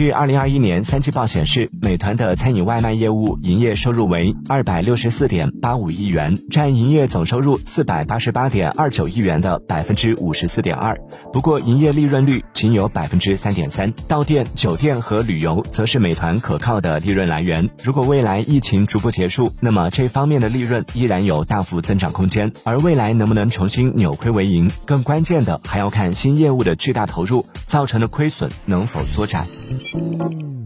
据二零二一年三季报显示，美团的餐饮外卖业务营业收入为二百六十四点八五亿元，占营业总收入四百八十八点二九亿元的百分之五十四点二。不过，营业利润率仅有百分之三点三。到店、酒店和旅游则是美团可靠的利润来源。如果未来疫情逐步结束，那么这方面的利润依然有大幅增长空间。而未来能不能重新扭亏为盈，更关键的还要看新业务的巨大投入造成的亏损能否缩窄。Thank you.